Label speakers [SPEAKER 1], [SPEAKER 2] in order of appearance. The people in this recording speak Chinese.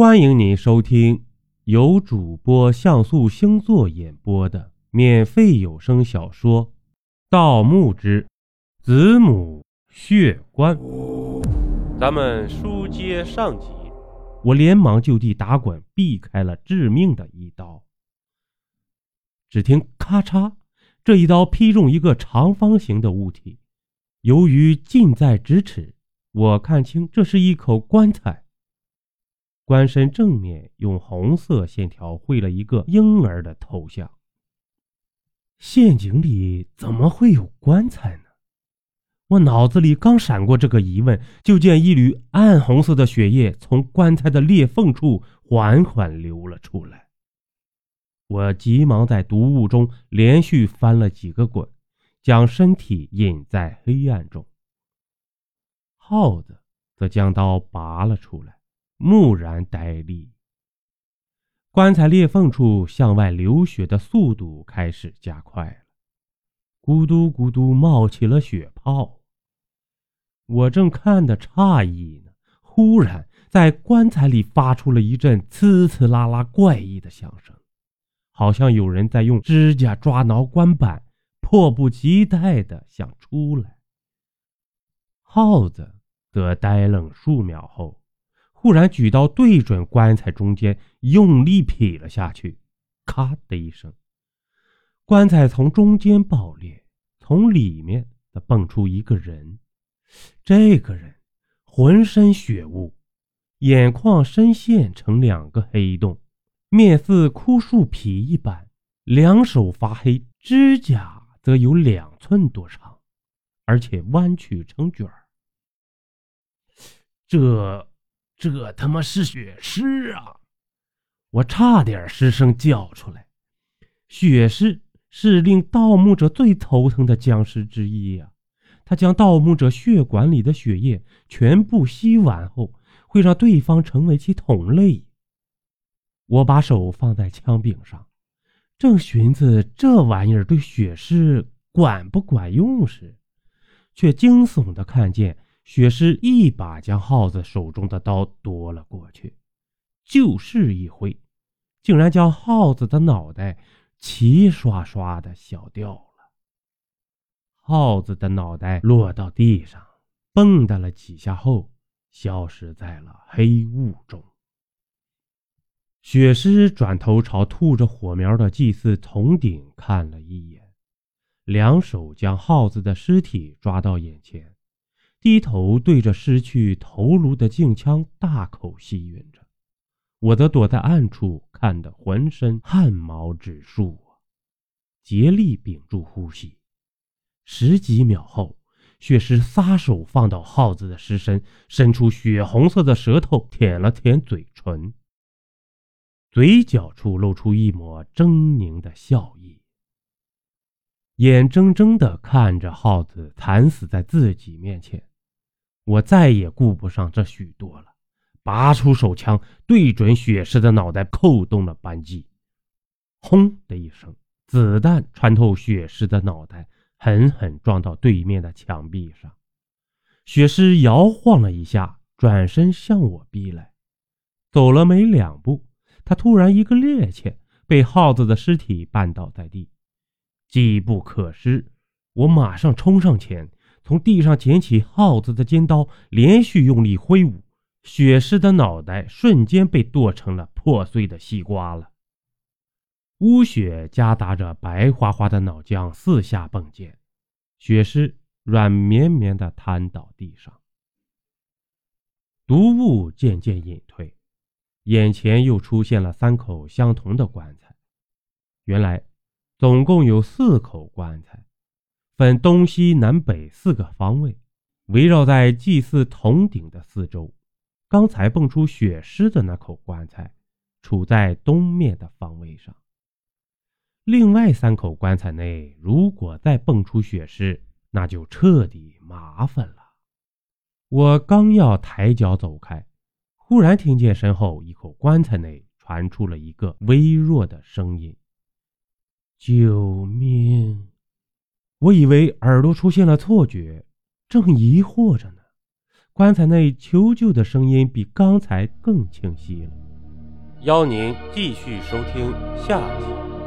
[SPEAKER 1] 欢迎您收听由主播像素星座演播的免费有声小说《盗墓之子母血棺》。咱们书接上集，我连忙就地打滚，避开了致命的一刀。只听咔嚓，这一刀劈中一个长方形的物体，由于近在咫尺，我看清这是一口棺材。棺身正面用红色线条绘了一个婴儿的头像。陷阱里怎么会有棺材呢？我脑子里刚闪过这个疑问，就见一缕暗红色的血液从棺材的裂缝处缓缓流了出来。我急忙在毒雾中连续翻了几个滚，将身体隐在黑暗中。耗子则将刀拔了出来。木然呆立，棺材裂缝处向外流血的速度开始加快了，咕嘟咕嘟冒起了血泡。我正看得诧异呢，忽然在棺材里发出了一阵呲呲啦啦怪异的响声，好像有人在用指甲抓挠棺板，迫不及待的想出来。耗子则呆愣数秒后。忽然举刀对准棺材中间，用力劈了下去，咔的一声，棺材从中间爆裂，从里面则蹦出一个人。这个人浑身血雾，眼眶深陷成两个黑洞，面似枯树皮一般，两手发黑，指甲则有两寸多长，而且弯曲成卷儿。这。这他妈是血尸啊！我差点失声叫出来。血尸是令盗墓者最头疼的僵尸之一呀！他将盗墓者血管里的血液全部吸完后，会让对方成为其同类。我把手放在枪柄上，正寻思这玩意儿对血尸管不管用时，却惊悚的看见。雪狮一把将耗子手中的刀夺了过去，就是一挥，竟然将耗子的脑袋齐刷刷的削掉了。耗子的脑袋落到地上，蹦跶了几下后，消失在了黑雾中。雪狮转头朝吐着火苗的祭祀铜鼎看了一眼，两手将耗子的尸体抓到眼前。低头对着失去头颅的镜枪大口吸吮着，我则躲在暗处看得浑身汗毛直竖！竭力屏住呼吸。十几秒后，血尸撒手放倒耗子的尸身，伸出血红色的舌头舔了舔嘴唇，嘴角处露出一抹狰狞的笑意，眼睁睁地看着耗子惨死在自己面前。我再也顾不上这许多了，拔出手枪，对准血尸的脑袋扣动了扳机。轰的一声，子弹穿透血尸的脑袋，狠狠撞到对面的墙壁上。血尸摇晃了一下，转身向我逼来。走了没两步，他突然一个趔趄，被耗子的尸体绊倒在地。机不可失，我马上冲上前。从地上捡起耗子的尖刀，连续用力挥舞，血尸的脑袋瞬间被剁成了破碎的西瓜了。污血夹杂着白花花的脑浆四下迸溅，血尸软绵绵地瘫倒地上。毒雾渐渐隐退，眼前又出现了三口相同的棺材。原来，总共有四口棺材。分东西南北四个方位，围绕在祭祀铜鼎的四周。刚才蹦出血尸的那口棺材，处在东面的方位上。另外三口棺材内，如果再蹦出血尸，那就彻底麻烦了。我刚要抬脚走开，忽然听见身后一口棺材内传出了一个微弱的声音：“救命！”我以为耳朵出现了错觉，正疑惑着呢，棺材内求救的声音比刚才更清晰了。邀您继续收听下集。